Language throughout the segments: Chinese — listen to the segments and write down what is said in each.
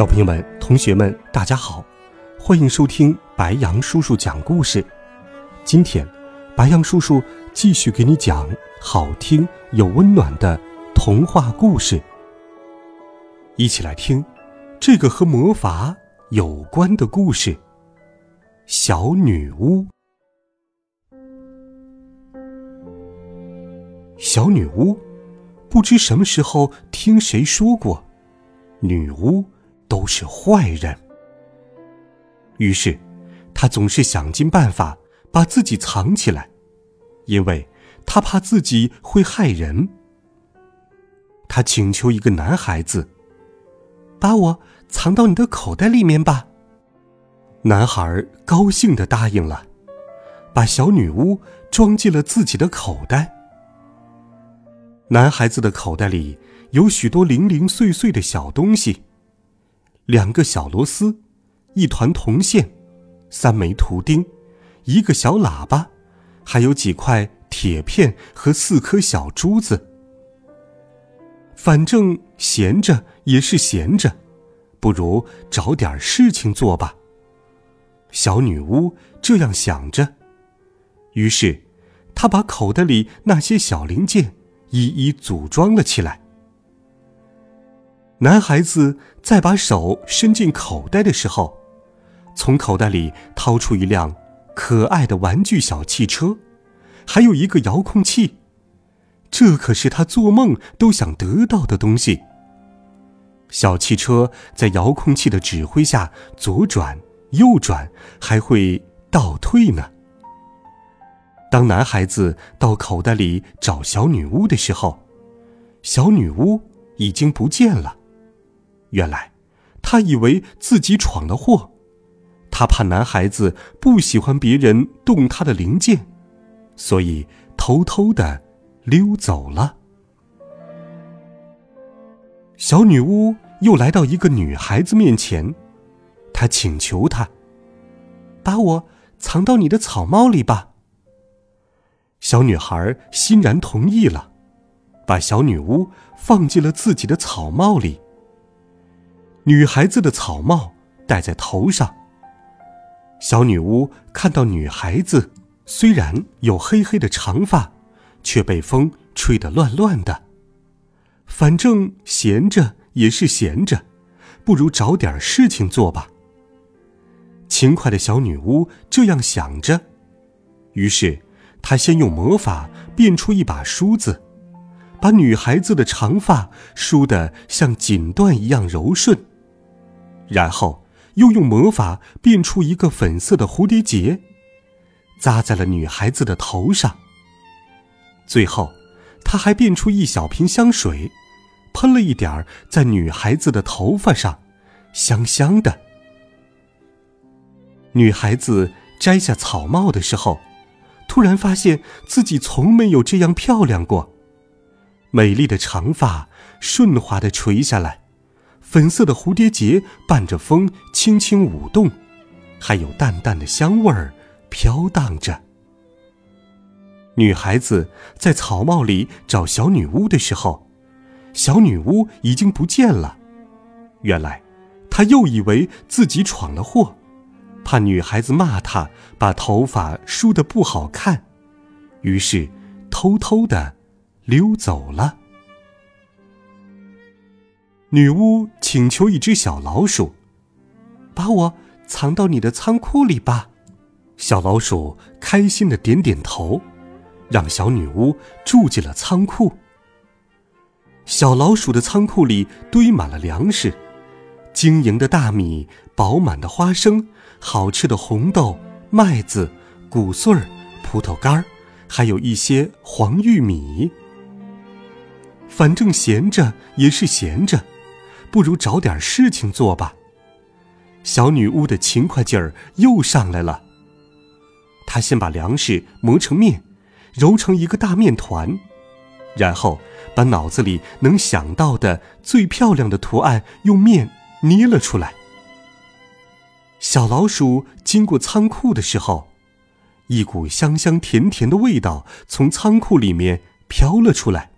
小朋友们、同学们，大家好，欢迎收听白杨叔叔讲故事。今天，白杨叔叔继续给你讲好听又温暖的童话故事。一起来听这个和魔法有关的故事——小女巫。小女巫，不知什么时候听谁说过，女巫。都是坏人。于是，他总是想尽办法把自己藏起来，因为他怕自己会害人。他请求一个男孩子：“把我藏到你的口袋里面吧。”男孩高兴的答应了，把小女巫装进了自己的口袋。男孩子的口袋里有许多零零碎碎的小东西。两个小螺丝，一团铜线，三枚图钉，一个小喇叭，还有几块铁片和四颗小珠子。反正闲着也是闲着，不如找点事情做吧。小女巫这样想着，于是她把口袋里那些小零件一一组装了起来。男孩子在把手伸进口袋的时候，从口袋里掏出一辆可爱的玩具小汽车，还有一个遥控器。这可是他做梦都想得到的东西。小汽车在遥控器的指挥下左转、右转，还会倒退呢。当男孩子到口袋里找小女巫的时候，小女巫已经不见了。原来，他以为自己闯了祸，他怕男孩子不喜欢别人动他的零件，所以偷偷的溜走了。小女巫又来到一个女孩子面前，她请求她：“把我藏到你的草帽里吧。”小女孩欣然同意了，把小女巫放进了自己的草帽里。女孩子的草帽戴在头上。小女巫看到女孩子虽然有黑黑的长发，却被风吹得乱乱的。反正闲着也是闲着，不如找点事情做吧。勤快的小女巫这样想着，于是她先用魔法变出一把梳子，把女孩子的长发梳得像锦缎一样柔顺。然后又用魔法变出一个粉色的蝴蝶结，扎在了女孩子的头上。最后，他还变出一小瓶香水，喷了一点儿在女孩子的头发上，香香的。女孩子摘下草帽的时候，突然发现自己从没有这样漂亮过，美丽的长发顺滑的垂下来。粉色的蝴蝶结伴着风轻轻舞动，还有淡淡的香味儿飘荡着。女孩子在草帽里找小女巫的时候，小女巫已经不见了。原来，她又以为自己闯了祸，怕女孩子骂她把头发梳得不好看，于是偷偷的溜走了。女巫请求一只小老鼠，把我藏到你的仓库里吧。小老鼠开心的点点头，让小女巫住进了仓库。小老鼠的仓库里堆满了粮食，晶莹的大米，饱满的花生，好吃的红豆、麦子、谷穗儿、葡萄干儿，还有一些黄玉米。反正闲着也是闲着。不如找点事情做吧。小女巫的勤快劲儿又上来了。她先把粮食磨成面，揉成一个大面团，然后把脑子里能想到的最漂亮的图案用面捏了出来。小老鼠经过仓库的时候，一股香香甜甜的味道从仓库里面飘了出来。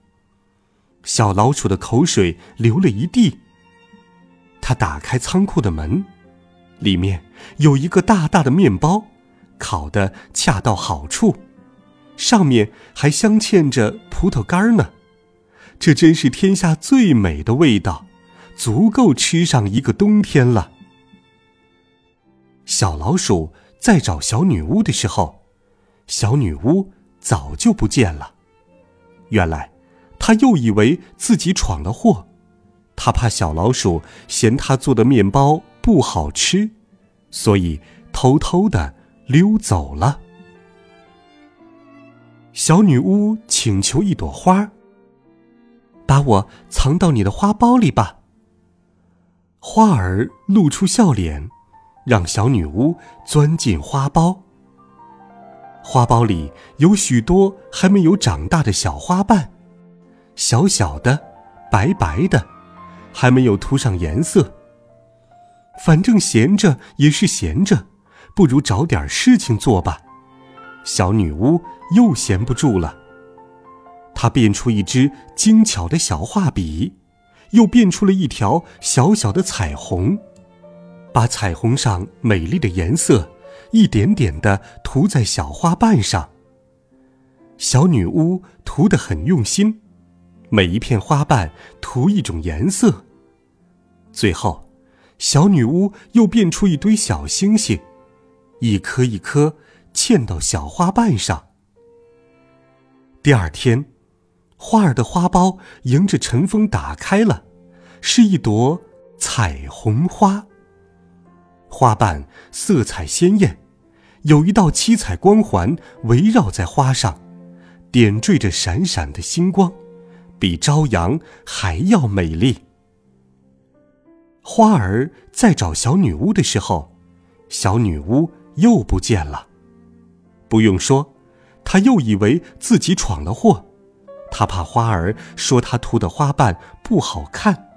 小老鼠的口水流了一地。他打开仓库的门，里面有一个大大的面包，烤得恰到好处，上面还镶嵌着葡萄干呢。这真是天下最美的味道，足够吃上一个冬天了。小老鼠在找小女巫的时候，小女巫早就不见了。原来，她又以为自己闯了祸。他怕小老鼠嫌他做的面包不好吃，所以偷偷的溜走了。小女巫请求一朵花，把我藏到你的花苞里吧。花儿露出笑脸，让小女巫钻进花苞。花苞里有许多还没有长大的小花瓣，小小的，白白的。还没有涂上颜色。反正闲着也是闲着，不如找点事情做吧。小女巫又闲不住了，她变出一支精巧的小画笔，又变出了一条小小的彩虹，把彩虹上美丽的颜色一点点的涂在小花瓣上。小女巫涂得很用心。每一片花瓣涂一种颜色。最后，小女巫又变出一堆小星星，一颗一颗嵌到小花瓣上。第二天，花儿的花苞迎着晨风打开了，是一朵彩虹花。花瓣色彩鲜艳，有一道七彩光环围绕在花上，点缀着闪闪的星光。比朝阳还要美丽。花儿在找小女巫的时候，小女巫又不见了。不用说，她又以为自己闯了祸。她怕花儿说她涂的花瓣不好看，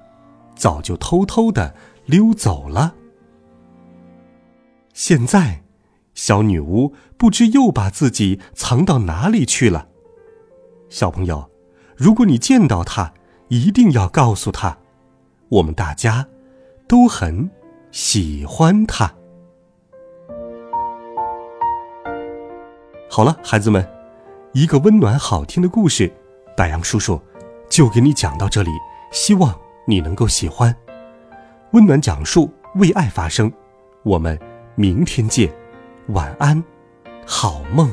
早就偷偷的溜走了。现在，小女巫不知又把自己藏到哪里去了。小朋友。如果你见到他，一定要告诉他，我们大家都很喜欢他。好了，孩子们，一个温暖好听的故事，白杨叔叔就给你讲到这里，希望你能够喜欢。温暖讲述，为爱发声，我们明天见，晚安，好梦。